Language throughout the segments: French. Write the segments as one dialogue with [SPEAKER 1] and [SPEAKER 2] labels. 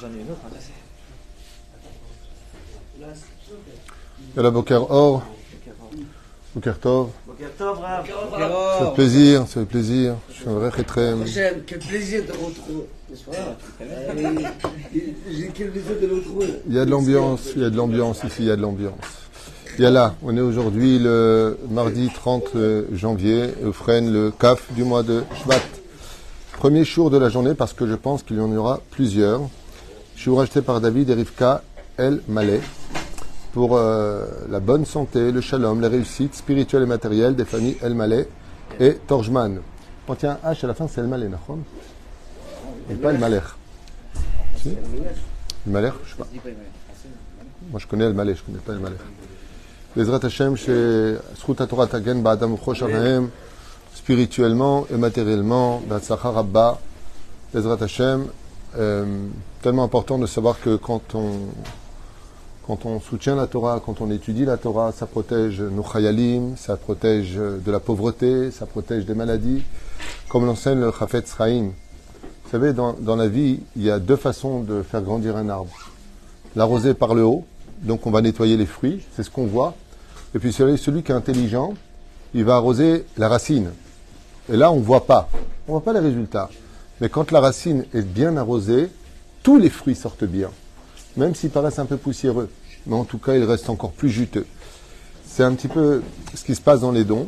[SPEAKER 1] J'en ai une autre.
[SPEAKER 2] Yalla Boker Or, Boker Tov.
[SPEAKER 1] Boker Tov, Rav.
[SPEAKER 2] Ça fait plaisir, ça fait plaisir. Je suis un vrai rétrême.
[SPEAKER 3] J'aime, quel plaisir de retrouver. Pas Euh, J'ai quel plaisir de retrouver.
[SPEAKER 2] Il y a de l'ambiance, il y a de l'ambiance ici, il y a de l'ambiance. Yalla, on est aujourd'hui le mardi 30 janvier, au Fren, le CAF du mois de Shvat. Premier jour de la journée parce que je pense qu'il y en aura plusieurs. Je suis racheté par David et Rivka El Malais pour euh, la bonne santé, le shalom, les réussites spirituelles et matérielles des familles El Malais et Torjman. Quand il y a un H à la fin, c'est El Malais, Nachon Et pas El. Si? El Malais, je sais pas. Moi, je connais El Malais, je connais pas El Malais. Bezrat Hashem, chez Zchut Torah Tagen, Ba'adam Uchosh spirituellement et matériellement, Batzlacha Rabba, Bezrat Hashem, euh, tellement important de savoir que quand on, quand on soutient la Torah, quand on étudie la Torah, ça protège nos chayalim, ça protège de la pauvreté, ça protège des maladies, comme l'enseigne le Chafetz Chaim. Vous savez, dans, dans la vie, il y a deux façons de faire grandir un arbre. L'arroser par le haut, donc on va nettoyer les fruits, c'est ce qu'on voit. Et puis celui, celui qui est intelligent, il va arroser la racine. Et là, on ne voit pas. On ne voit pas les résultats. Mais quand la racine est bien arrosée, tous les fruits sortent bien. Même s'ils paraissent un peu poussiéreux. Mais en tout cas, ils restent encore plus juteux. C'est un petit peu ce qui se passe dans les dons.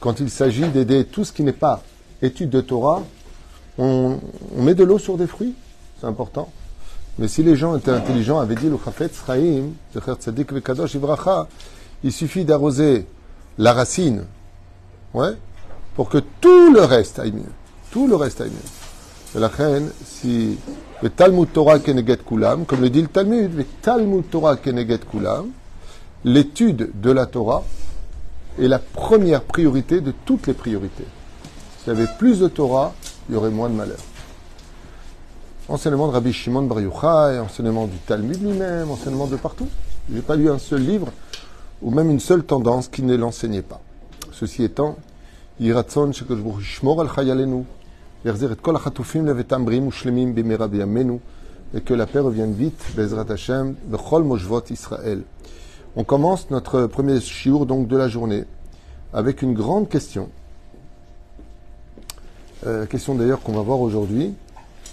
[SPEAKER 2] Quand il s'agit d'aider tout ce qui n'est pas étude de Torah, on, met de l'eau sur des fruits. C'est important. Mais si les gens étaient intelligents, avaient dit le Chafetz Chaim, il suffit d'arroser la racine, ouais, pour que tout le reste aille mieux. Tout le reste aille mieux. La reine, si le Talmud Torah Keneget Kulam, comme le dit le Talmud, le Talmud Torah Keneget Kulam, l'étude de la Torah est la première priorité de toutes les priorités. S'il y avait plus de Torah, il y aurait moins de malheur. Enseignement de Rabbi Shimon Bar Yochai, enseignement du Talmud lui-même, enseignement de partout. Je n'ai pas lu un seul livre ou même une seule tendance qui ne l'enseignait pas. Ceci étant, On commence notre premier shiur donc de la journée avec une grande question. Euh, question d'ailleurs qu'on va voir aujourd'hui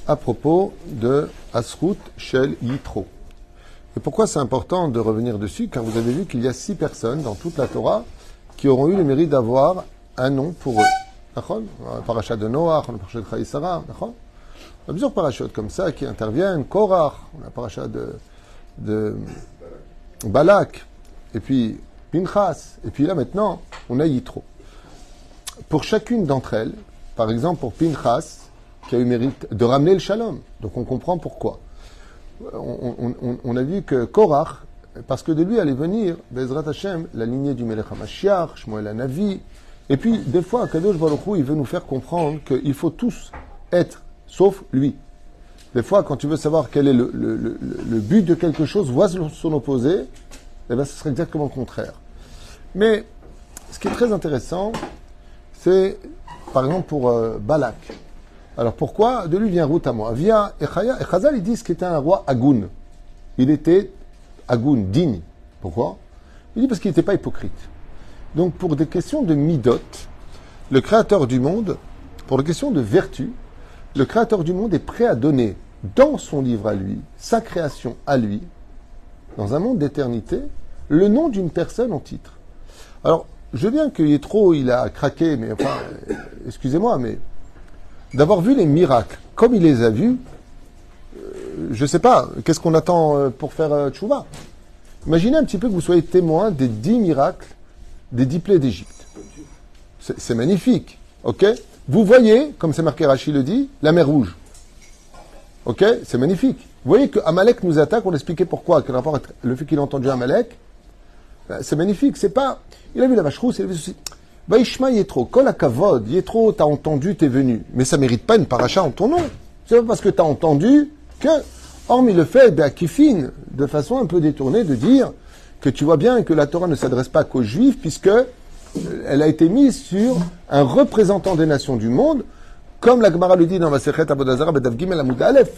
[SPEAKER 2] à propos de Asrut Shel Yitro. Et pourquoi c'est important de revenir dessus? Car vous avez vu qu'il y a six personnes dans toute la Torah qui auront eu le mérite d'avoir un nom pour eux. D'accord? Le parachat de Noach, le parachat de Chaïsara, d'accord? On a plusieurs parachutes comme ça qui interviennent. Korach, on a parachat de, de Balak, et puis Pinchas, et puis là maintenant, on a Yitro. Pour chacune d'entre elles, par exemple pour Pinchas, qui a eu mérite de ramener le shalom. Donc on comprend pourquoi. On, on- on- on a vu que Korach, parce que de lui allait venir, Bezrat Hashem, la lignée du Melech HaMashiach, Shmuel Hanavi. Et puis, des fois, Kadosh Baruch Hu, il veut nous faire comprendre qu'il faut tous être, sauf lui. Des fois, quand tu veux savoir quel est le, but de quelque chose, vois son opposé, eh bien, ce serait exactement le contraire. Mais, ce qui est très intéressant, c'est, par exemple, pour euh, Balak. Alors pourquoi? De lui vient route à moi. Via Echaya, Echazal, ils disent qu'il était un roi Agoun. Il était Agoun, digne. Pourquoi? Il dit parce qu'il n'était pas hypocrite. Donc pour des questions de midot, le créateur du monde, pour des questions de vertu, le créateur du monde est prêt à donner dans son livre à lui, sa création à lui, dans un monde d'éternité, le nom d'une personne en titre. Alors, je veux bien que Yétro, il a craqué, mais enfin, excusez-moi, mais d'avoir vu les miracles comme il les a vus, euh, je ne sais pas, qu'est-ce qu'on attend euh, pour faire euh, tchouva? Imaginez un petit peu que vous soyez témoin des dix miracles des dix d'Égypte. C'est magnifique, ok? Vous voyez, comme c'est marqué Rachid le dit, la mer rouge. Ok? C'est magnifique. Vous voyez que Amalek nous attaque, on expliquait pourquoi, le fait qu'il a entendu Amalek. Ben, C'est magnifique, c'est pas... Il a vu la vache rousse, il a vu ceci. Vaishma Yetro, Kol Akavod, Yetro, t'as entendu, t'es venu. Mais ça mérite pas une paracha en ton nom. C'est pas parce que t'as entendu que, hormis le fait, Kifin, de façon un peu détournée, de dire que tu vois bien que la Torah ne s'adresse pas qu'aux Juifs, puisque euh, elle a été mise sur un représentant des nations du monde, comme la Gemara le dit dans Masechet Abodazara, Bedav Gimel Amud Aleph,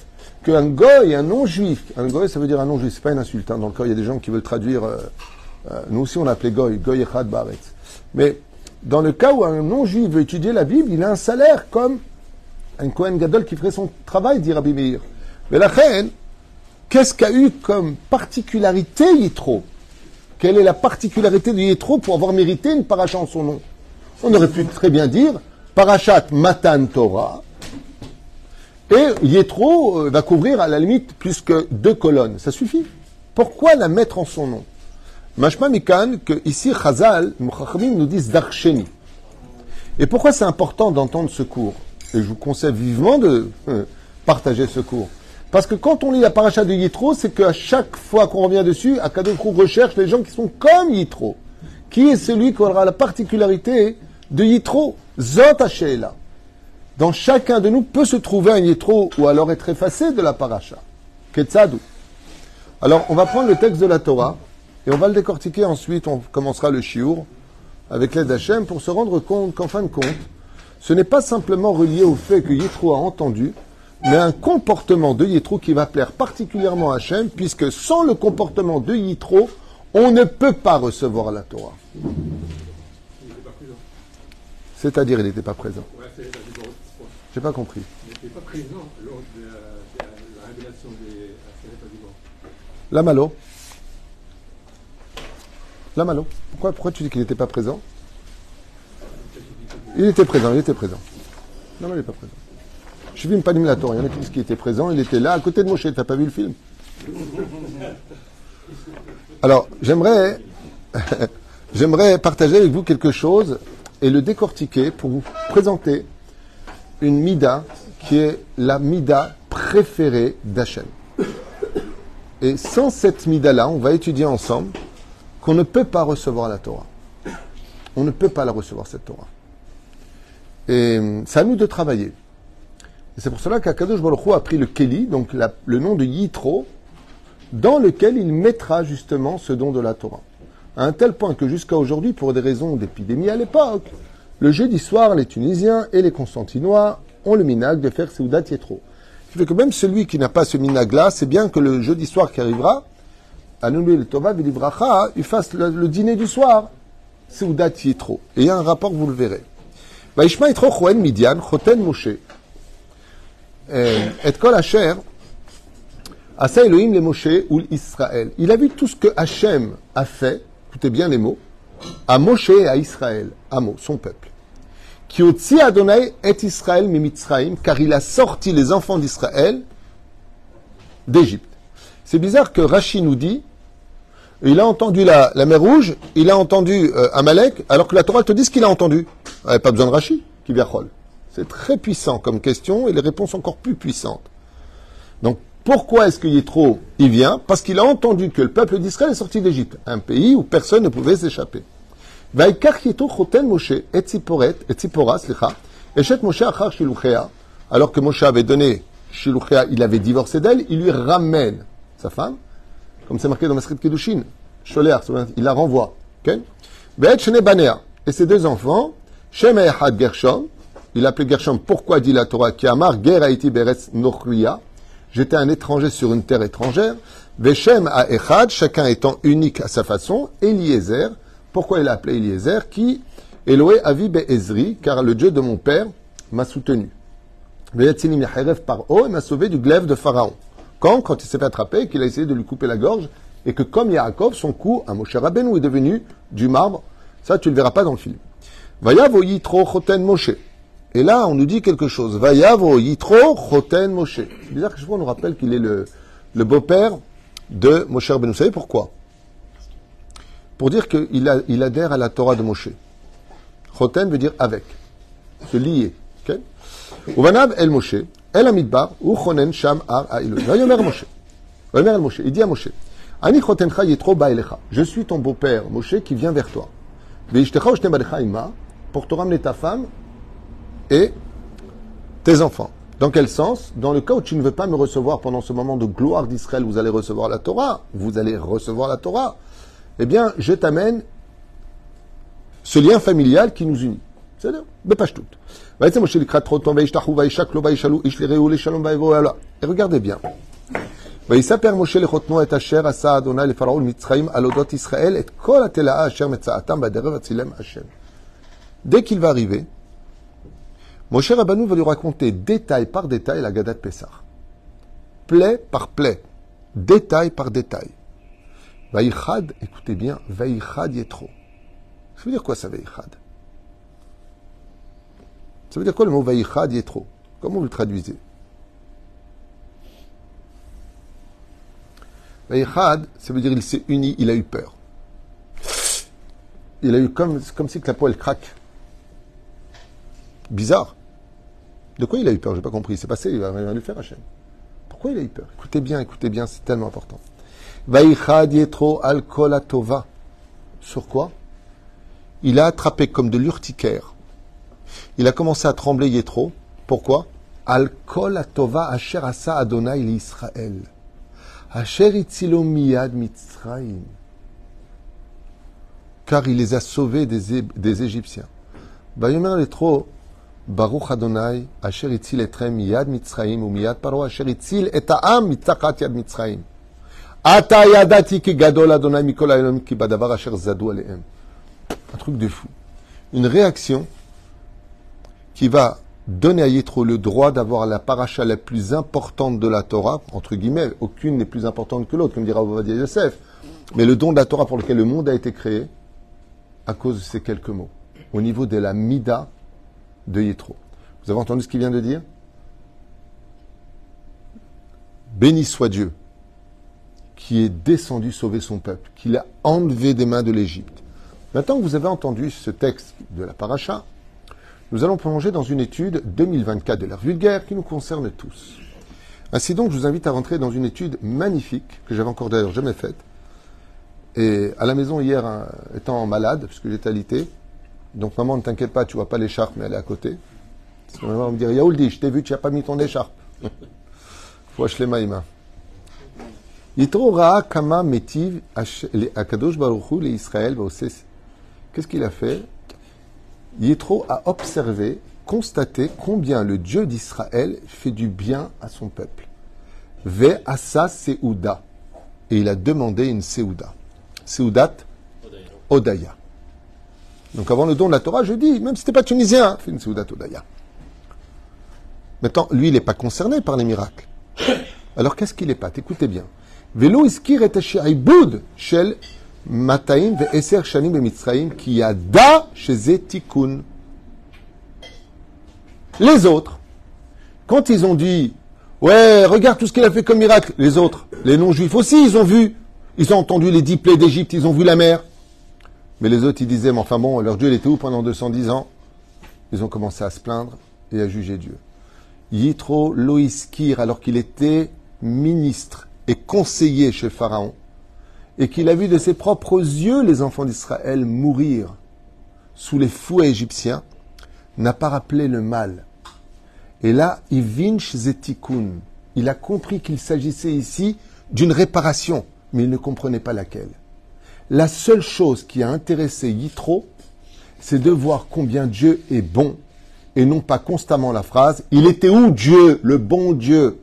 [SPEAKER 2] qu'un goy, un non-juif, un goy ça veut dire un non-juif, c'est pas une insulte, hein, dans le cas il y a des gens qui veulent traduire, euh, euh, nous aussi on l'appelait goy, goy echad baretz. Mais dans le cas où un non-juif veut étudier la Bible, il a un salaire comme un Kohen Gadol qui ferait son travail, dit Rabbi Meir. Mais la reine, qu'est-ce qu'a eu comme particularité Yitro? Quelle est la particularité de Yitro pour avoir mérité une paracha en son nom? On aurait pu très bien dire Parachat Matan Torah. Et Yitro euh, va couvrir à la limite plus que deux colonnes. Ça suffit. Pourquoi la mettre en son nom? Mashma Mikan, que ici Chazal, nous disent Darsheni. Et pourquoi c'est important d'entendre ce cours? Et je vous conseille vivement de euh, partager ce cours. Parce que quand on lit la paracha de Yitro, c'est qu'à chaque fois qu'on revient dessus, Akadosh recherche les gens qui sont comme Yitro. Qui est celui qui aura la particularité de Yitro? Zot Hasheela. Dans chacun de nous peut se trouver un Yitro ou alors être effacé de la paracha. Ketzadou. Alors, on va prendre le texte de la Torah et on va le décortiquer ensuite. On commencera le shiur avec l'aide d'Hachem pour se rendre compte qu'en fin de compte, ce n'est pas simplement relié au fait que Yitro a entendu, mais un comportement de Yitro qui va plaire particulièrement à Hachem, puisque sans le comportement de Yitro, on ne peut pas recevoir la Torah. C'est-à-dire, il n'était pas présent.
[SPEAKER 4] Ouais.
[SPEAKER 2] J'ai pas compris.
[SPEAKER 4] Il n'était pas présent lors de, la- de la révélation des.
[SPEAKER 2] La Malo. La Malo. Pourquoi, pourquoi tu dis qu'il n'était pas présent? Il était présent, il était présent. Non, mais il n'est pas présent. Je suis pas la Torah. Il y en a qui disent qu'il était présent. Il était là, à côté de Moshe. T'as pas vu le film? Alors, j'aimerais, j'aimerais partager avec vous quelque chose et le décortiquer pour vous présenter une mida qui est la mida préférée d'Hachem. Et sans cette mida-là, on va étudier ensemble qu'on ne peut pas recevoir la Torah. On ne peut pas la recevoir, cette Torah. Et hum, c'est à nous de travailler. Et c'est pour cela qu'Akadosh Baruch a pris le Keli, donc le nom de Yitro, dans lequel il mettra justement ce don de la Torah. À un tel point que jusqu'à aujourd'hui, pour des raisons d'épidémie à l'époque, le jeudi soir, les Tunisiens et les Constantinois ont le minag de faire Seudat Yitro. Ce qui fait que même celui qui n'a pas ce minag-là, c'est bien que le jeudi soir qui arrivera, à le Tova il fasse le, dîner du soir, Seudat Yitro. Et il y a un rapport, vous le verrez. Vaishma Yitro Midian, Choten Moshe. Euh, Et Kol Asher, Asa Elohim le Moshe ou Israël. Il a vu tout ce que Hachem a fait, écoutez bien les mots, à Moshe et à Israël, Amo, son peuple. Qui otzi Adonai et Israël Mimitzraim, car il a sorti les enfants d'Israël d'Égypte. C'est bizarre que Rashi nous dit, il a entendu la, la mer Rouge, il a entendu euh, Amalek, alors que la Torah te dit ce qu'il a entendu. Il n'y pas besoin de Rashi, qui C'est très puissant comme question et les réponses encore plus puissantes. Donc, pourquoi est-ce que Yitro y vient Parce qu'il a entendu que le peuple d'Israël est sorti d'Égypte, un pays où personne ne pouvait s'échapper. Alors que Moshe avait donné Shiluchea, il avait divorcé d'elle, il lui ramène sa femme, comme c'est marqué dans Masrit Kedushin, il la renvoie. et ses deux enfants, Shem Gershom, il appelait Gershom, pourquoi dit la Torah, qui amar Ger Haiti Beretz Nochruya, j'étais un étranger sur une terre étrangère, Veshem à Echad, chacun étant unique à sa façon, Eliezer, pourquoi il a appelé Eliezer, qui Eloé Avi Ezri, car le Dieu de mon père m'a soutenu. Ve'yatzini Miharev Paro, il m'a sauvé du glaive de Pharaon. Quand Quand il s'est fait attraper, qu'il a essayé de lui couper la gorge, et que comme Yaakov, son cou à Moshe Rabbeinu est devenu du marbre. Ça, tu le verras pas dans le film. Vayavo Yitro Choten Moshe. Et là, on nous dit quelque chose. Vayavo Yitro Choten Moshe. C'est bizarre que je vois, on nous rappelle qu'il est le, le beau-père de Moshe Rabbeinu. Vous savez pourquoi? Pour dire qu'il il adhère à la Torah de Moshe. Choten veut dire avec, se lier. Uvanav el Moshe, el Amidbar, ou Chonen Sham Ar Ha'ilot. Vayomer Moshe. Vayomer el Moshe. Il dit à Moshe, Ani Chotencha Yitro Ba'elecha. Je suis ton beau-père, Moshe, qui vient vers toi. Ve'ishtecha ushtem balecha ima, pour te ramener ta femme et tes enfants. Dans quel sens Dans le cas où tu ne veux pas me recevoir pendant ce moment de gloire d'Israël, vous allez recevoir la Torah, vous allez recevoir la Torah, eh bien, je t'amène ce lien familial qui nous unit. בסדר? בפשטות. ויצא משה לקראת טרוטון וישתחו וישק לו וישאלו איש לרעהו לשלום ויבואו אליו. Et regardez bien. ויספר משה לחותנו את אשר עשה אדוני לפרעה ולמצרים על אודות ישראל את כל התלאה אשר מצאתם בדרך הצילם השם. Dès qu'il va arriver, Moshe Rabbeinu va lui raconter détail par détail la Gada de Pessah. Plaie par plaie, détail par détail. Vaïchad, écoutez bien, Vaïchad Yetro. Ça veut dire quoi ça, Vaïchad Ça veut dire quoi le mot Vaïchad Yetro? Comment vous le traduisez? Vaïchad, ça veut dire il s'est uni, il a eu peur. Il a eu comme, si que la poêle craque. Bizarre. De quoi il a eu peur? J'ai pas compris. C'est passé, il va rien lui faire Hachem. Pourquoi il a eu peur? Écoutez bien, écoutez bien, c'est tellement important. Vaïchad Yetro al kol atova. Sur quoi? Il a attrapé comme de l'urticaire. Il a commencé à trembler Yetro. Pourquoi? Al kol atova asher asa Adonai l'Israël. Asher itzilo miyad. Car il les a sauvés des, des Égyptiens. Vayomer Yetro Baruch Adonai, Asher itzil etrem miyad Mitzrayim ou miyad Paro, Asher itzil et ha'am mitzachat yad Mitzrayim. Ata yadati ki gadol Adonai mikol ha'elom ki badavar asher zadu alehem. Un truc de fou. Une réaction qui va donner à Yitro le droit d'avoir la paracha la plus importante de la Torah, entre guillemets, aucune n'est plus importante que l'autre, comme dira Ovadia Yosef, mais le don de la Torah pour lequel le monde a été créé, à cause de ces quelques mots, au niveau de la mida de Yitro. Vous avez entendu ce qu'il vient de dire? Béni soit Dieu qui est descendu sauver son peuple, qui l'a enlevé des mains de l'Égypte. Maintenant que vous avez entendu ce texte de la paracha, nous allons plonger dans une étude 2024 de l'ère vulgaire qui nous concerne tous. Ainsi donc, je vous invite à rentrer dans une étude magnifique, que j'avais encore d'ailleurs jamais faite. Et à la maison hier, hein, étant malade, puisque j'étais alité, donc maman, ne t'inquiète pas, tu vois pas l'écharpe, mais elle est à côté. Parce que maman va me dire, Yaouldi, je t'ai vu, tu n'as pas mis ton écharpe. Faut acheter maïma. Yitro ra'a kama metiv akadosh baruchu le Israël Qu'est-ce qu'il a fait? Yitro a observé, constaté combien le Dieu d'Israël fait du bien à son peuple. Ve asa seouda. Et il a demandé une seouda. Seoudat Odaya. Donc avant le don de la Torah, je dis, même si t'es pas tunisien, fais une. Maintenant, lui, il n'est pas concerné par les miracles. Alors qu'est-ce qu'il est pas? Écoutez bien. Velo iskir et shel mataim ve eser shanim be ki yada tikun. Les autres, quand ils ont dit, ouais, regarde tout ce qu'il a fait comme miracle, les autres, les non-juifs aussi, ils ont vu, ils ont entendu les dix plaies d'Égypte, ils ont vu la mer. Mais les autres, ils disaient, mais enfin bon, leur Dieu, il était où pendant 210 ans? Ils ont commencé à se plaindre et à juger Dieu. Yitro Loiskir, alors qu'il était ministre et conseiller chez Pharaon, et qu'il a vu de ses propres yeux les enfants d'Israël mourir sous les fouets égyptiens, n'a pas rappelé le mal. Et là, Ivinch Zetikun, il a compris qu'il s'agissait ici d'une réparation, mais il ne comprenait pas laquelle. La seule chose qui a intéressé Yitro, c'est de voir combien Dieu est bon, et non pas constamment la phrase Il était où Dieu, le bon Dieu?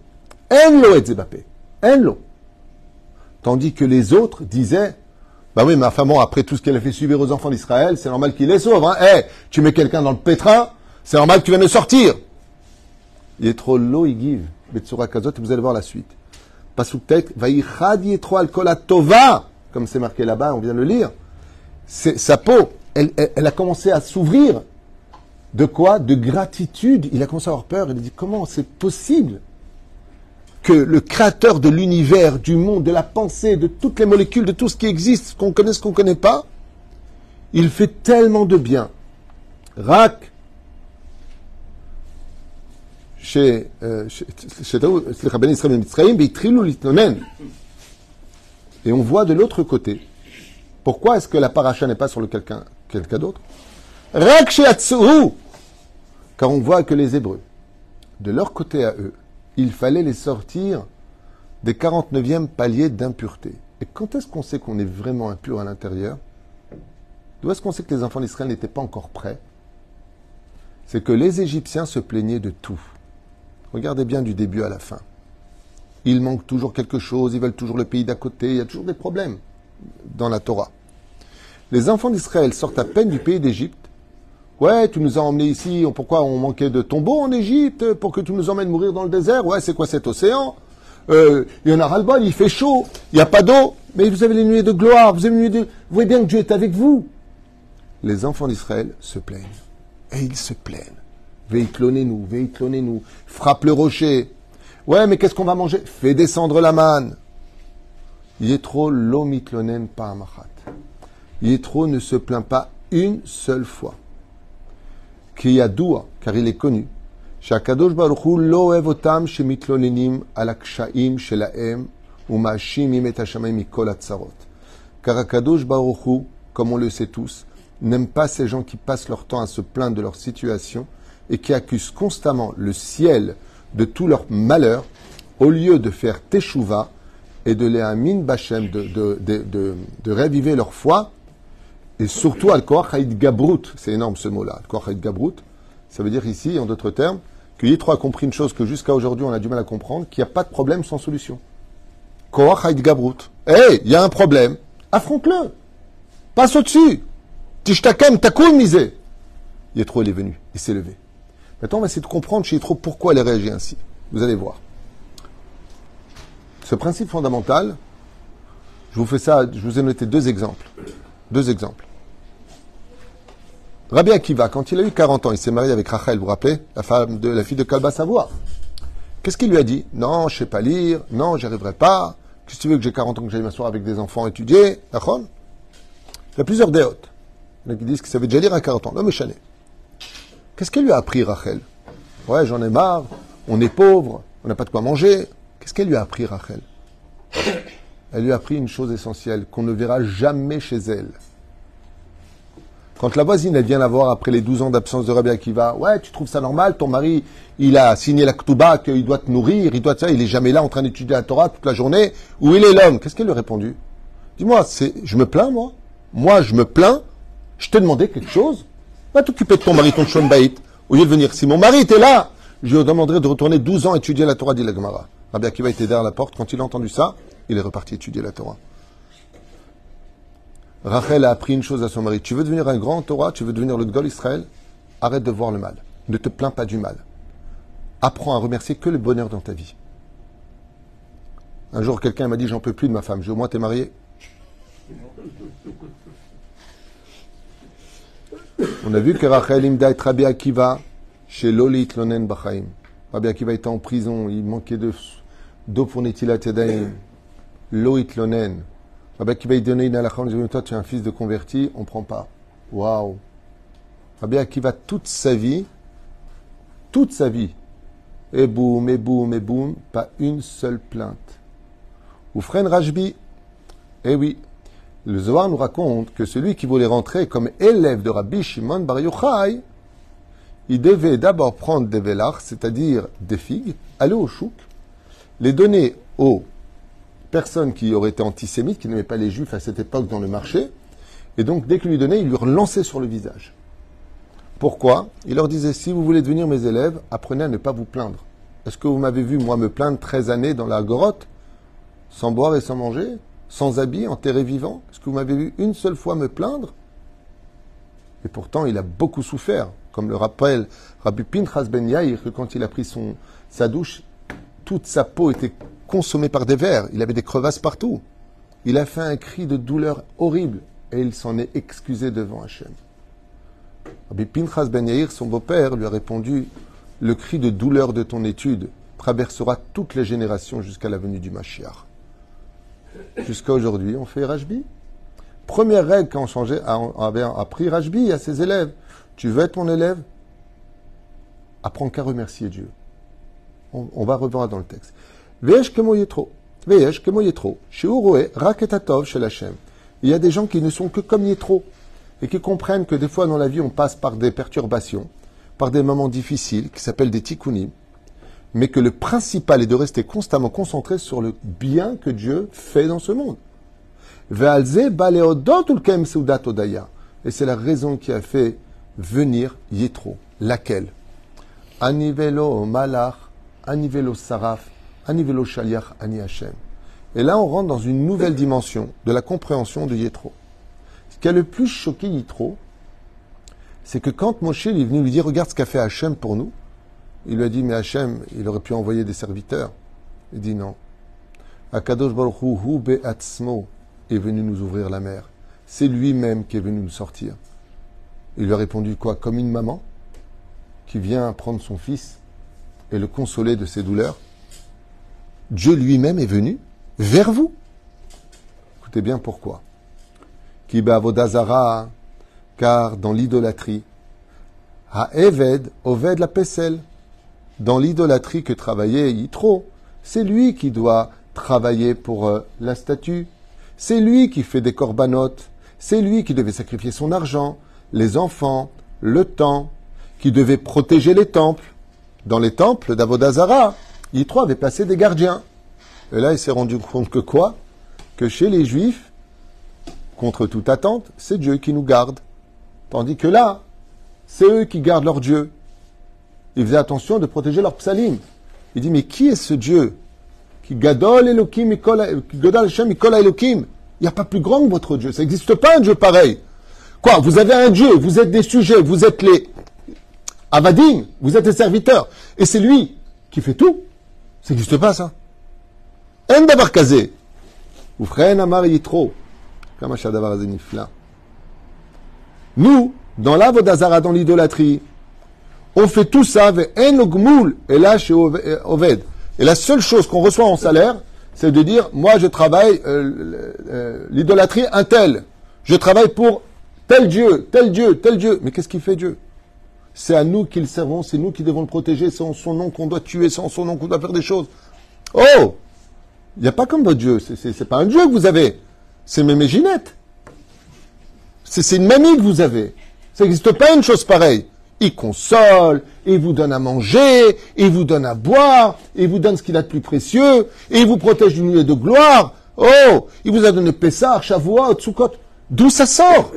[SPEAKER 2] Enlo et Zebapé. Enlo. Tandis que les autres disaient Bah oui, mais enfin bon, après tout ce qu'elle a fait subir aux enfants d'Israël, c'est normal qu'il les sauve. Hein. Eh, tu mets quelqu'un dans le pétrin, c'est normal que tu viennes le sortir. Il est trop low, il give. Betsura Kazot, vous allez voir la suite. Pasuk Tet, Vaïchad Yetro al Tova, comme c'est marqué là-bas, on vient de le lire. Sa peau, elle, a commencé à s'ouvrir. De quoi De gratitude. Il a commencé à avoir peur. Il a dit comment c'est possible que le créateur de l'univers, du monde, de la pensée, de toutes les molécules, de tout ce qui existe, qu'on connaît, ce qu'on ne connaît pas, il fait tellement de bien. Rak, chez euh, chez- Et on voit de l'autre côté. Pourquoi est-ce que la paracha n'est pas sur le quelqu'un quelqu'un d'autre? Car on voit que les Hébreux, de leur côté à eux, il fallait les sortir des 49e paliers d'impureté. Et quand est-ce qu'on sait qu'on est vraiment impur à l'intérieur? D'où est-ce qu'on sait que les enfants d'Israël n'étaient pas encore prêts? C'est que les Égyptiens se plaignaient de tout. Regardez bien du début à la fin. Il manque toujours quelque chose, ils veulent toujours le pays d'à côté, il y a toujours des problèmes dans la Torah. Les enfants d'Israël sortent à peine du pays d'Égypte. Ouais, tu nous as emmenés ici, pourquoi on manquait de tombeaux en Égypte pour que tu nous emmènes mourir dans le désert? Ouais, c'est quoi cet océan? Euh, Il y en a ras-le-bol, il fait chaud, il n'y a pas d'eau, mais vous avez les nuées de gloire, vous avez les nuées de... Vous voyez bien que Dieu est avec vous. Les enfants d'Israël se plaignent. Et ils se plaignent. Veiklonez-nous, veiklonez-nous. Frappe le rocher. Ouais, mais qu'est-ce qu'on va manger Fais descendre la manne. Yetro lomitlonen pa amachat. Yetro ne se plaint pas une seule fois. Kiyadoua, car il est connu. שהקדוש ברוך הוא לא אוהב אותם שמתלוננים על הקשיים שלהם ומאשימים את השמיים מכל הצרות. Car הקדוש ברוך הוא, comme on le sait tous, n'aime pas ces gens qui passent leur temps à se plaindre de leur situation et qui accusent constamment le ciel de tous leurs malheurs, au lieu de faire teshuva et de les amin bachem, de, de, leur foi, et surtout al haïd gabrut, c'est énorme ce mot-là, al haïd gabrut, ça veut dire ici, en d'autres termes, que Yitro a compris une chose que jusqu'à aujourd'hui on a du mal à comprendre, qu'il n'y a pas de problème sans solution. Koach haïd gabrut. Hé, il y a un problème, affronte-le, passe au-dessus, tishtakem takoum misé? Yitro, il est venu, il s'est levé. Maintenant, on va essayer de comprendre chez Yitro pourquoi elle a réagi ainsi. Vous allez voir. Ce principe fondamental, je vous fais ça, je vous ai noté deux exemples. Deux exemples. Rabbi Akiva, quand il a eu 40 ans, il s'est marié avec Rachel, vous vous rappelez? La femme de la fille de Kalba Savoie. Qu'est-ce qu'il lui a dit? Non, je sais pas lire, non, j'y arriverai pas. Qu'est-ce que tu veux que j'ai 40 ans que j'aille m'asseoir avec des enfants étudier? Il y a plusieurs déotes. Il y en a qui disent que ça veut déjà lire à 40 ans. Non, mais chané. Qu'est-ce qu'elle lui a appris, Rachel? Ouais, j'en ai marre, on est pauvre, on n'a pas de quoi manger. Qu'est-ce qu'elle lui a appris, Rachel? Elle lui a appris une chose essentielle qu'on ne verra jamais chez elle. Quand la voisine, elle vient la voir après les 12 ans d'absence de Rabbi Akiva, ouais, tu trouves ça normal, ton mari, il a signé la Ktuba, qu'il doit te nourrir, il doit te ça, il est jamais là en train d'étudier la Torah toute la journée, où il est l'homme? Qu'est-ce qu'elle lui a répondu? Dis-moi, c'est, je me plains, moi? Moi, je me plains, je t'ai demandé quelque chose? Va t'occuper de ton mari, ton Shon Baït, au lieu de venir. Si mon mari était là, je lui demanderais de retourner 12 ans étudier la Torah, dit la Gemara. Rabbi Akiva était derrière la porte, quand il a entendu ça, il est reparti étudier la Torah. Rachel a appris une chose à son mari. Tu veux devenir un grand Torah, tu veux devenir le Gdol Israël, arrête de voir le mal. Ne te plains pas du mal. Apprends à remercier que le bonheur dans ta vie. Un jour, quelqu'un m'a dit J'en peux plus de ma femme. J'ai au moins, t'es marié On a vu que Rachel imda et Rabbi Akiva chez Loli Lonen Bachaim. Rabbi était en prison, il manquait de- d'eau pour Netilat Yadayim. Loït Lonen. Rabbi Akiva il donnait une halakha, on disait Toi, tu es un fils de converti, on ne prend pas. Waouh Rabbi Akiva, toute sa vie, toute sa vie, et boum, et boum, et boum, pas une seule plainte. Ou Rajbi, eh oui, le Zohar nous raconte que celui qui voulait rentrer comme élève de Rabbi Shimon Bar Yochai, il devait d'abord prendre des vélars, c'est-à-dire des figues, aller au chouk, les donner aux personnes qui auraient été antisémites, qui n'aimaient pas les juifs à cette époque dans le marché, et donc dès qu'il lui donnait, il lui relançait sur le visage. Pourquoi? Il leur disait, si vous voulez devenir mes élèves, apprenez à ne pas vous plaindre. Est-ce que vous m'avez vu, moi, me plaindre 13 années dans la grotte, sans boire et sans manger, sans habit, enterré vivant Est-ce que vous m'avez vu une seule fois me plaindre? Et pourtant, il a beaucoup souffert, comme le rappelle Rabbi Pinchas Ben Yair, que quand il a pris son, sa douche, toute sa peau était consommée par des vers, il avait des crevasses partout. Il a fait un cri de douleur horrible, et il s'en est excusé devant Hachem. Rabbi Pinchas Ben Yair, son beau-père, lui a répondu Le cri de douleur de ton étude traversera toutes les générations jusqu'à la venue du Mashiach. Jusqu'à aujourd'hui, on fait Rajbi. Première règle quand on changeait, avait appris Rajbi à ses élèves. Tu veux être mon élève? Apprends qu'à remercier Dieu. On, va revoir dans le texte. Veyesh kemo yetro. Veyesh kemo yetro. Chez Uroé, raketatov chez Hachem. Il y a des gens qui ne sont que comme Yetro et qui comprennent que des fois dans la vie on passe par des perturbations, par des moments difficiles qui s'appellent des tikkunim, mais que le principal est de rester constamment concentré sur le bien que Dieu fait dans ce monde. Et c'est la raison qui a fait venir Yetro. Laquelle? Anivelo malach, anivelo saraf, anivelo shaliach, ani. Et là, on rentre dans une nouvelle dimension de la compréhension de Yétro. Ce qui a le plus choqué Yétro, c'est que quand Moshe est venu lui dire Regarde ce qu'a fait Hachem pour nous, il lui a dit Mais Hachem, il aurait pu envoyer des serviteurs. Il dit Non. Akadosh Baruch Hu, Be'atzmo est venu nous ouvrir la mer. C'est lui-même qui est venu nous sortir. Il lui a répondu quoi Comme une maman qui vient prendre son fils et le consoler de ses douleurs? Dieu lui-même est venu vers vous. Écoutez bien pourquoi. Car dans l'idolâtrie, Eved, Oved la Pessel, dans l'idolâtrie que travaillait Yitro, c'est lui qui doit travailler pour euh, la statue, c'est lui qui fait des corbanotes, c'est lui qui devait sacrifier son argent, les enfants, le temps, qui devait protéger les temples. Dans les temples d'Avodazara, Yitro avait placé des gardiens. Et là, il s'est rendu compte que quoi? Que chez les Juifs, contre toute attente, c'est Dieu qui nous garde. Tandis que là, c'est eux qui gardent leur Dieu. Ils faisaient attention de protéger leur psalim. Il dit, mais qui est ce Dieu Qui gadol Elohim, gadol Hashem, Elohim? Il n'y a pas plus grand que votre Dieu. Ça n'existe pas un Dieu pareil. Quoi Vous avez un Dieu, vous êtes des sujets, vous êtes les avadim, vous êtes les serviteurs. Et c'est lui qui fait tout. Ça n'existe pas ça. En kazé. Oufren amar yitro. Nous, dans l'avodazara, dans l'idolâtrie, on fait tout ça avec un ogmoul et là chez Oved. Et la seule chose qu'on reçoit en salaire, c'est de dire, moi je travaille euh, euh, l'idolâtrie un tel. Je travaille pour tel Dieu, tel Dieu, tel Dieu. Mais qu'est-ce qu'il fait Dieu? C'est à nous qu'il servons, c'est nous qui devons le protéger, c'est en son nom qu'on doit tuer, c'est en son nom qu'on doit faire des choses. Oh Il n'y a pas comme votre Dieu, c'est pas un Dieu que vous avez, c'est Méméginette. C'est une mamie que vous avez. Ça n'existe pas une chose pareille. Il console, il vous donne à manger, il vous donne à boire, il vous donne ce qu'il a de plus précieux, et il vous protège d'une nuit de gloire. Oh, il vous a donné Pessah, Shavuot, Tsukot. D'où ça sort?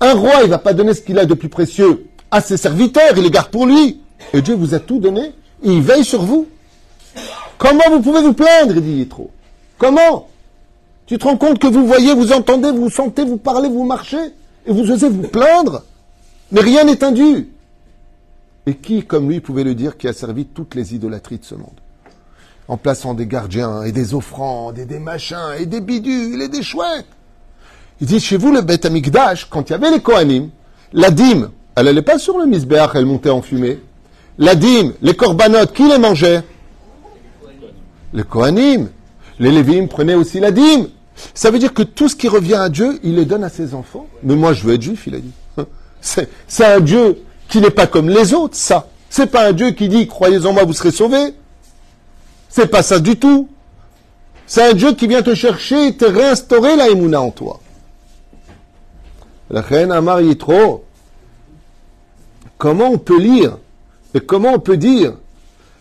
[SPEAKER 2] Un roi, il va pas donner ce qu'il a de plus précieux à ses serviteurs, il les garde pour lui. Et Dieu vous a tout donné, et il veille sur vous. Comment vous pouvez vous plaindre, dit Yitro? Comment? Tu te rends compte que vous voyez, vous entendez, vous sentez, vous parlez, vous marchez, et vous osez vous plaindre? Mais rien n'est indu. Et qui, comme lui, pouvait le dire, qui a servi toutes les idolâtries de ce monde En plaçant des gardiens, et des offrandes, et des machins, et des bidules, et des chouettes. Il dit, chez vous, le Beth Amikdash, quand il y avait les Kohanim, la dîme, elle n'allait pas sur le misbéach, elle montait en fumée. La dîme, les corbanotes, qui les mangeait Les Kohanim. Les Lévim prenaient aussi la dîme. Ça veut dire que tout ce qui revient à Dieu, il le donne à ses enfants. Mais moi, je veux être juif, il a dit. C'est un Dieu qui n'est pas comme les autres, ça. C'est pas un Dieu qui dit, croyez en moi, vous serez sauvés. C'est pas ça du tout. C'est un Dieu qui vient te chercher et te réinstaurer la émouna en toi. La reine Amar Yitro. Comment on peut lire et comment on peut dire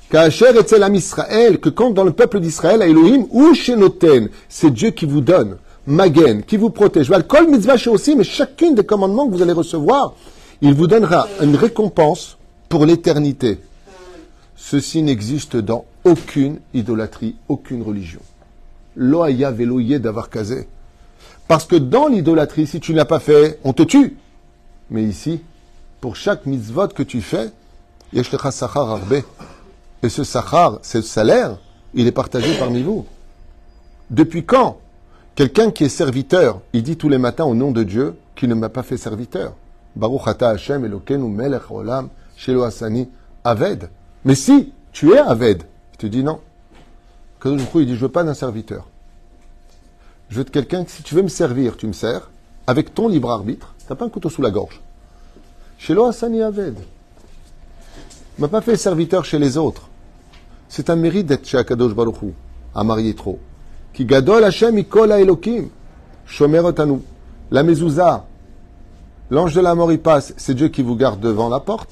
[SPEAKER 2] qu'Acher est l'âme Israël, que quand dans le peuple d'Israël, à Elohim, ou chez Noten, c'est Dieu qui vous donne, Magen, qui vous protège. Kol mitzvah aussi, mais chacune des commandements que vous allez recevoir, il vous donnera une récompense pour l'éternité. Ceci n'existe dans aucune idolâtrie, aucune religion. Loaya veloye d'avoir casé. Parce que dans l'idolâtrie, si tu ne l'as pas fait, on te tue. Mais ici, pour chaque mitzvot que tu fais, yeshlecha sachar arbe. Et ce sachar, ce salaire, il est partagé parmi vous. Depuis quand quelqu'un qui est serviteur, il dit tous les matins au nom de Dieu qu'il ne m'a pas fait serviteur Baruch ata Hashem Elokenu melech olam shelo asani aved. Mais si tu es aved, il te dit non. Kadosh il dit je veux pas d'un serviteur. Je veux de quelqu'un que si tu veux me servir, tu me sers avec ton libre arbitre. T'as pas un couteau sous la gorge. Shelo asani aved. Il m'a pas fait serviteur chez les autres. C'est un mérite d'être chez Akadosh Baruch à marier trop. Qui gadol Hashem ikola Elokim. Shomer otanu. La mezouza, L'ange de la mort, il passe, c'est Dieu qui vous garde devant la porte.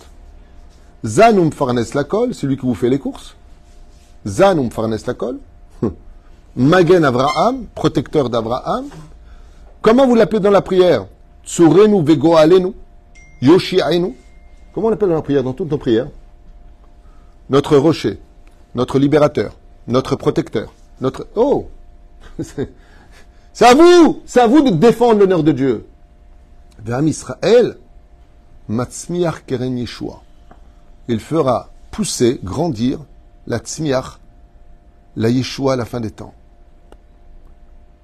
[SPEAKER 2] Zanum farnes la colle, celui qui vous fait les courses. Zanum farnes la colle. Magen Abraham, protecteur d'Abraham. Comment vous l'appelez dans la prière? Tsurenu vego alenu. Yoshi ainu. Comment on appelle dans la prière, dans toutes nos prières? Notre rocher, notre libérateur, notre protecteur, notre... Oh c'est à vous C'est à vous de défendre l'honneur de Dieu. Ve'am Israël, matzmiach keren Yeshua. Il fera pousser, grandir la tzmiach, la Yeshua à la fin des temps.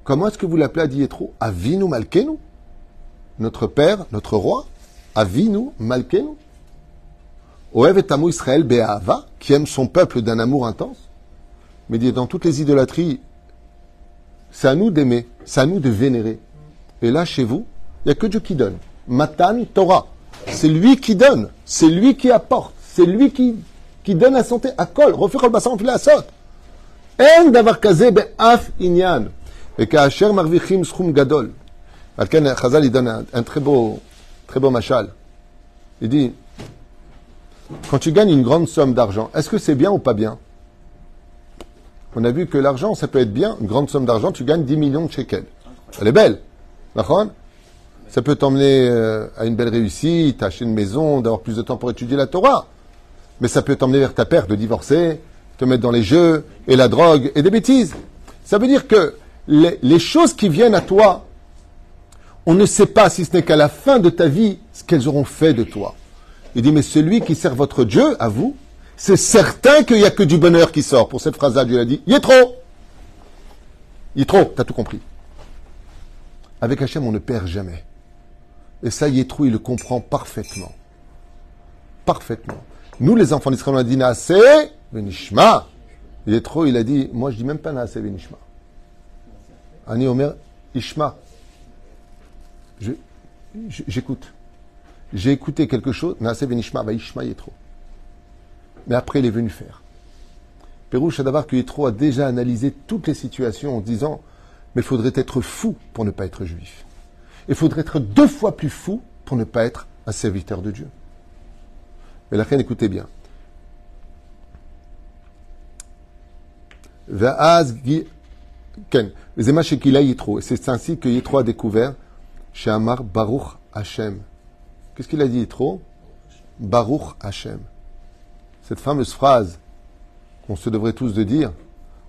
[SPEAKER 2] Comment est-ce que vous l'appelez à Dietro Avinu Malkenu? Notre Père, notre Roi Avinu Malkenu? Oev et Amu Israël Be'ahava, qui aime son peuple d'un amour intense. Mais dans toutes les idolâtries, c'est à nous d'aimer, c'est à nous de vénérer. Et là, chez vous, il n'y a que Dieu qui donne. Matan Torah. C'est lui qui donne, c'est lui qui apporte, c'est lui qui, qui donne la santé. À kol, refus kol basar la. Et ka'asher marvichim schum gadol. Alken Chazal, il donne un, un très beau, très beau machal. Il dit, quand tu gagnes une grande somme d'argent, est-ce que c'est bien ou pas bien? On a vu que l'argent, ça peut être bien. Une grande somme d'argent, tu gagnes 10 millions de shekels. Elle est belle. Ça peut t'emmener euh, à une belle réussite, à acheter une maison, d'avoir plus de temps pour étudier la Torah. Mais ça peut t'emmener vers ta perte de divorcer, te mettre dans les jeux, et la drogue, et des bêtises. Ça veut dire que les, choses qui viennent à toi, on ne sait pas, si ce n'est qu'à la fin de ta vie, ce qu'elles auront fait de toi. Il dit, mais celui qui sert votre Dieu, à vous, c'est certain qu'il n'y a que du bonheur qui sort. Pour cette phrase-là, Dieu a dit, il est trop. Il est trop, t'as tout compris. Avec Hachem, on ne perd jamais. Et ça, Yétrou, il le comprend parfaitement. Parfaitement. Nous, les enfants d'Israël, on a dit Naase Venishma. Yétrou, il a dit, moi, je dis même pas Naase Venishma. Ani Omer Ishma. J'écoute. J'ai écouté quelque chose, Naase Venishma, va Ishma Yétrou. Mais après, il est venu faire. Pérouche Adavar que Yétrou a déjà analysé toutes les situations en disant Mais il faudrait être fou pour ne pas être juif. Il faudrait être deux fois plus fou pour ne pas être un serviteur de Dieu. Mais la reine, écoutez bien. C'est ainsi que Yitro a découvert chez Amar Baruch Hashem. Qu'est-ce qu'il a dit Yitro? Baruch Hashem. Cette fameuse phrase qu'on se devrait tous de dire,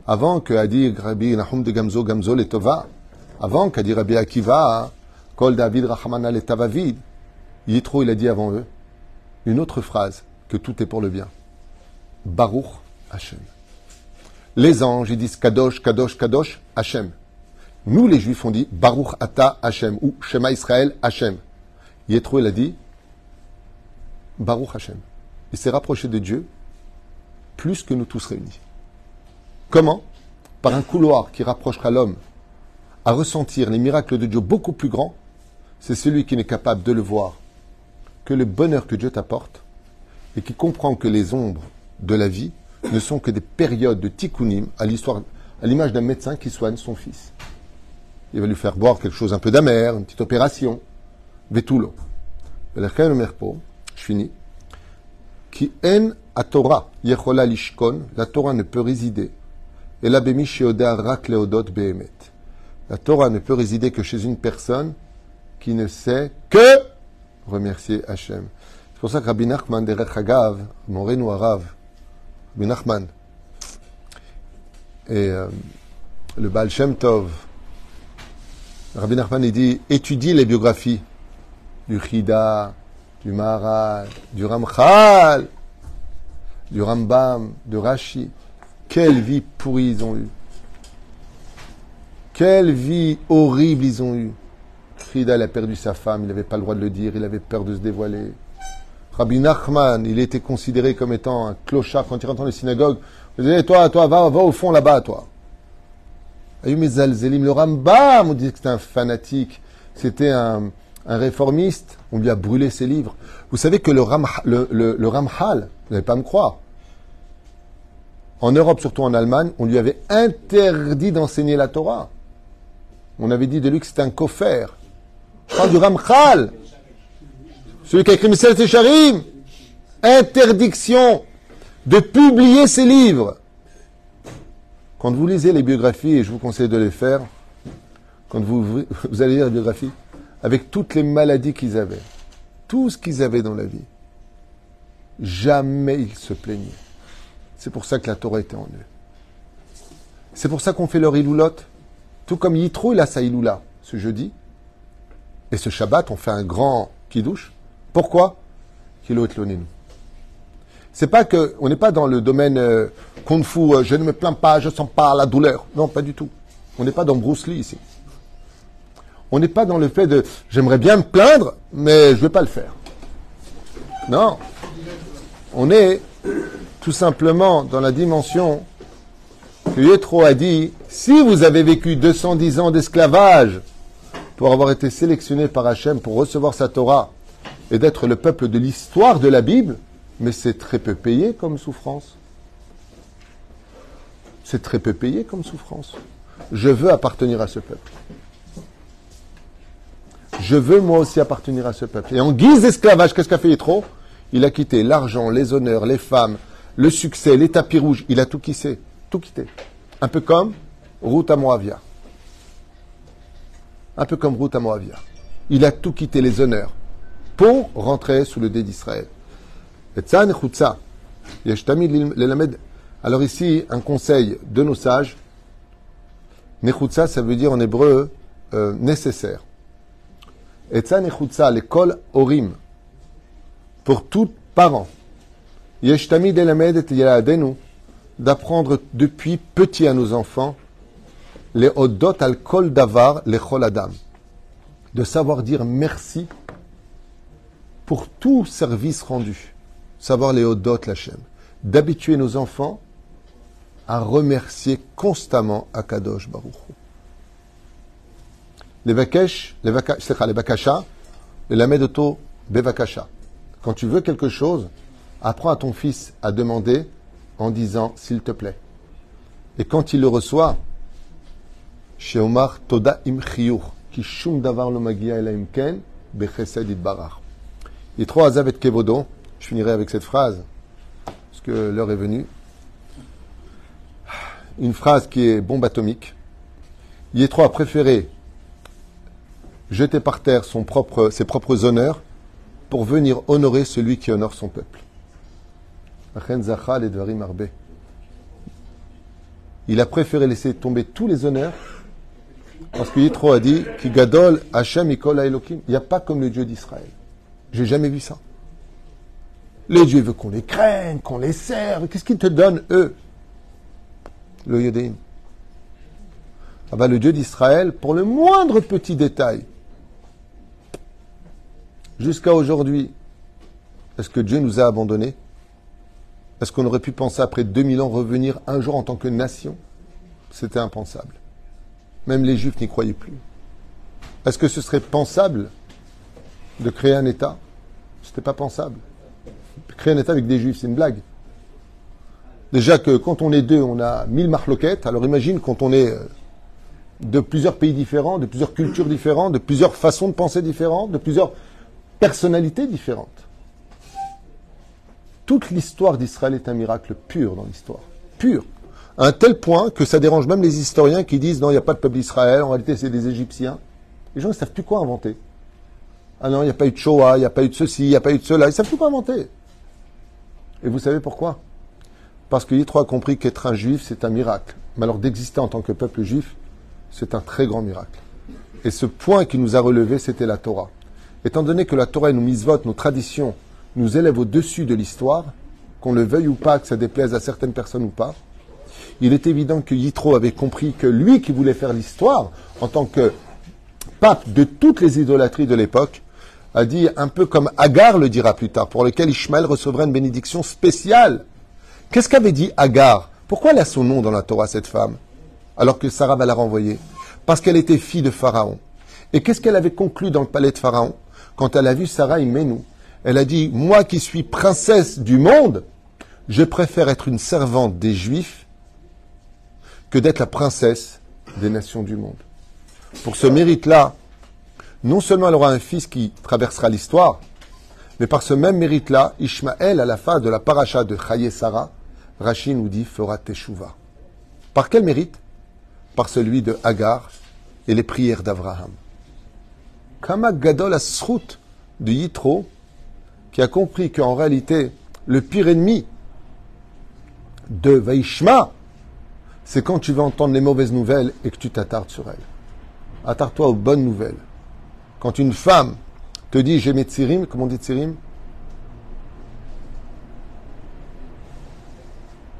[SPEAKER 2] avant que Rabbi Nahum de Gamzo, Gamzo le Tova, avant qu'a dit Rabbi Akiva, Kol David Rachamana le Tavavid, Yitro il a dit avant eux une autre phrase, que tout est pour le bien. Baruch Hashem. Les anges, ils disent Kadosh, Kadosh, Kadosh, Hashem. Nous, les juifs, on dit Baruch Ata Hashem, ou Shema Israël Hashem. Yitro il a dit Baruch Hashem. Il s'est rapproché de Dieu plus que nous tous réunis. Comment? Par un couloir qui rapprochera l'homme à ressentir les miracles de Dieu beaucoup plus grands. C'est celui qui n'est capable de le voir que le bonheur que Dieu t'apporte et qui comprend que les ombres de la vie ne sont que des périodes de tikkunim à l'histoire, à l'image d'un médecin qui soigne son fils. Il va lui faire boire quelque chose un peu d'amer, une petite opération. Vetulo. Je finis. Torah, lishkon, la Torah ne peut résider. Et. La Torah ne peut résider que chez une personne qui ne sait que remercier Hachem. C'est pour ça que Rabbi Nachman derech Hagav, mon Renou Arav, Rabbi Nachman, et euh, le Baal Shem Tov, Rabbi Nachman, il dit, étudie les biographies du Chida, du Maharaj, du Ramchal, du Rambam, de Rashi. Quelle vie pourrie ils ont eue. Quelle vie horrible ils ont eue. Frida, il a perdu sa femme, il n'avait pas le droit de le dire, il avait peur de se dévoiler. Rabbi Nachman, il était considéré comme étant un clochard quand il rentre dans les synagogues. Il disait, toi, toi, va, va au fond là-bas, toi. Le Rambam, on dit que c'était un fanatique, c'était un, réformiste, on lui a brûlé ses livres. Vous savez que le, Ram, le, le Ramhal, vous n'allez pas me croire, en Europe, surtout en Allemagne, on lui avait interdit d'enseigner la Torah. On avait dit de lui que c'était un coffert. Je parle du Ramchal, celui qui a écrit Michel Techarim. Interdiction de publier ses livres. Quand vous lisez les biographies, et je vous conseille de les faire, quand vous, vous allez lire les biographies, avec toutes les maladies qu'ils avaient, tout ce qu'ils avaient dans la vie, Jamais ils se plaignaient. C'est pour ça que la Torah était en eux. C'est pour ça qu'on fait leur iloulot. Tout comme Yitro, il a sa iloula ce jeudi. Et ce Shabbat, on fait un grand kidouche. Pourquoi Kilo. C'est pas que, on n'est pas dans le domaine euh, kung fu, euh, je ne me plains pas, je sens pas la douleur. Non, pas du tout. On n'est pas dans Bruce Lee ici. On n'est pas dans le fait de, j'aimerais bien me plaindre, mais je ne vais pas le faire. Non. On est tout simplement dans la dimension que Yetro a dit, si vous avez vécu 210 ans d'esclavage pour avoir été sélectionné par Hachem pour recevoir sa Torah et d'être le peuple de l'histoire de la Bible, mais c'est très peu payé comme souffrance. C'est très peu payé comme souffrance. Je veux appartenir à ce peuple. Je veux moi aussi appartenir à ce peuple. Et en guise d'esclavage, qu'est-ce qu'a fait Yitro Il a quitté l'argent, les honneurs, les femmes, le succès, les tapis rouges. Il a tout quitté. Tout quitté. Un peu comme route à Moavia. Un peu comme route à Moavia. Il a tout quitté, les honneurs, pour rentrer sous le dé d'Israël. Alors ici, un conseil de nos sages. Nechutza, ça veut dire en hébreu euh, nécessaire. Etza nechutza, l'école orim. Pour tout parent. Yeshtami delamed et yaladenu. D'apprendre depuis petit à nos enfants les odot al kol davar, les adam. De savoir dire merci pour tout service rendu savoir les Odot Lachem, d'habituer nos enfants à remercier constamment Akadosh Baruch Les Vakesh, les Vakasha, les Vakasha, les Lamedoto Bevakasha. Quand tu veux quelque chose, apprends à ton fils à demander en disant s'il te plaît. Et quand il le reçoit, chez Omar Toda davar lo magia ken bechesed itbarach. Et trois azavet kevodo, je finirai avec cette phrase, parce que l'heure est venue. Une phrase qui est bombe atomique. Yétro a préféré jeter par terre ses propres honneurs pour venir honorer celui qui honore son peuple. Il a préféré laisser tomber tous les honneurs parce que Yitro a dit Ki gadol Hashem Il n'y a pas comme le Dieu d'Israël. J'ai jamais vu ça. Les dieux veulent qu'on les craigne, qu'on les serve. Qu'est-ce qu'ils te donnent, eux Le Yodéim. Ah ben, le Dieu d'Israël, pour le moindre petit détail, jusqu'à aujourd'hui, est-ce que Dieu nous a abandonnés? Est-ce qu'on aurait pu penser après 2000 ans revenir un jour en tant que nation? C'était impensable. Même les Juifs n'y croyaient plus. Est-ce que ce serait pensable de créer un État Ce n'était pas pensable créer un État avec des juifs, c'est une blague. Déjà que quand on est deux, on a mille marloquettes. Alors imagine quand on est euh, de plusieurs pays différents, de plusieurs cultures différentes, de plusieurs façons de penser différentes, de plusieurs personnalités différentes. Toute l'histoire d'Israël est un miracle pur dans l'histoire. Pur. Un tel point que ça dérange même les historiens qui disent non, il n'y a pas de peuple d'Israël, en réalité c'est des Égyptiens. Les gens ne savent plus quoi inventer. Ah non, il n'y a pas eu de Shoah, il n'y a pas eu de ceci, il n'y a pas eu de cela, ils ne savent plus quoi inventer. Et vous savez pourquoi? Parce que Yitro a compris qu'être un juif, c'est un miracle. Mais alors d'exister en tant que peuple juif, c'est un très grand miracle. Et ce point qui nous a relevé, c'était la Torah. Étant donné que la Torah et nos misvot, nos traditions, nous élèvent au-dessus de l'histoire, qu'on le veuille ou pas, que ça déplaise à certaines personnes ou pas, il est évident que Yitro avait compris que lui qui voulait faire l'histoire, en tant que pape de toutes les idolâtries de l'époque, a dit un peu comme Agar le dira plus tard, pour lequel Ishmael recevra une bénédiction spéciale. Qu'est-ce qu'avait dit Agar? Pourquoi elle a son nom dans la Torah, cette femme Alors que Sarah va la renvoyer? Parce qu'elle était fille de Pharaon. Et qu'est-ce qu'elle avait conclu dans le palais de Pharaon? Quand elle a vu Sarah Imenou, elle a dit Moi qui suis princesse du monde, je préfère être une servante des Juifs que d'être la princesse des nations du monde. Pour ce mérite-là, non seulement elle aura un fils qui traversera l'histoire, mais par ce même mérite-là, Ishmaël, à la fin de la paracha de Chaye Sarah, Rachid nous dit fera teshuva. Par quel mérite? Par celui de Hagar et les prières d'Abraham. Kama Gadol Asrut de Yitro, qui a compris qu'en réalité, le pire ennemi de Vaishma, c'est quand tu vas entendre les mauvaises nouvelles et que tu t'attardes sur elles. Attarde-toi aux bonnes nouvelles. Quand une femme te dit j'ai mes tsirim, comment on dit tsirim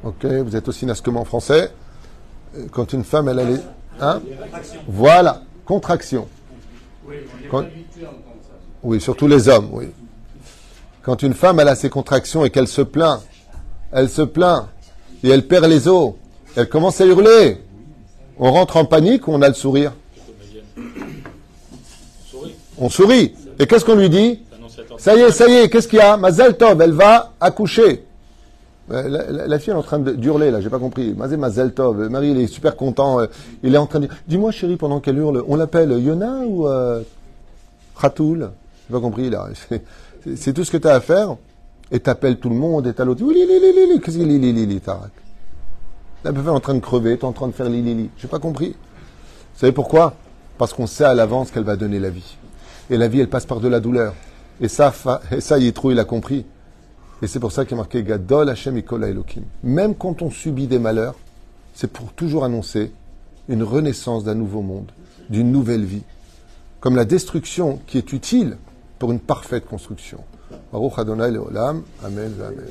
[SPEAKER 2] Ok, vous êtes aussi nasquement français. Euh, Quand une femme, elle a les... Hein? Voilà, contraction. Oui, surtout les hommes, oui. Quand une femme, elle a ses contractions et qu'elle se plaint, elle se plaint et elle perd les os, elle commence à hurler. On rentre en panique ou on a le sourire On sourit. Et qu'est-ce qu'on lui dit Ça y est, ça y est, qu'est-ce qu'il y a Mazel Tov, elle va accoucher. Euh, La, la- la fille elle est en train d'hurler là, j'ai pas compris. Mazé Mazel Tov, Euh, Marie il est super content, euh, il est en train de dire Dis-moi chérie, pendant qu'elle hurle, on l'appelle Yona ou euh, Khatoul J'ai pas compris là. C'est- C'est tout ce que tu as à faire. Et t'appelles tout le monde et t'as l'autre. Oui, li, li, li, li, La elle est en train de crever, t'es en train de faire li, li, li. J'ai pas compris. Vous savez pourquoi? Parce qu'on sait à l'avance qu'elle va donner la vie. Et la vie, elle passe par de la douleur. Et ça, et ça Yitro, il a compris. Et c'est pour ça qu'il est marqué Gadol Hashem Ikola Elohim. Même quand on subit des malheurs, c'est pour toujours annoncer une renaissance d'un nouveau monde, d'une nouvelle vie. Comme la destruction qui est utile pour une parfaite construction. Baruch Adonai Leolam. Amen. Amen.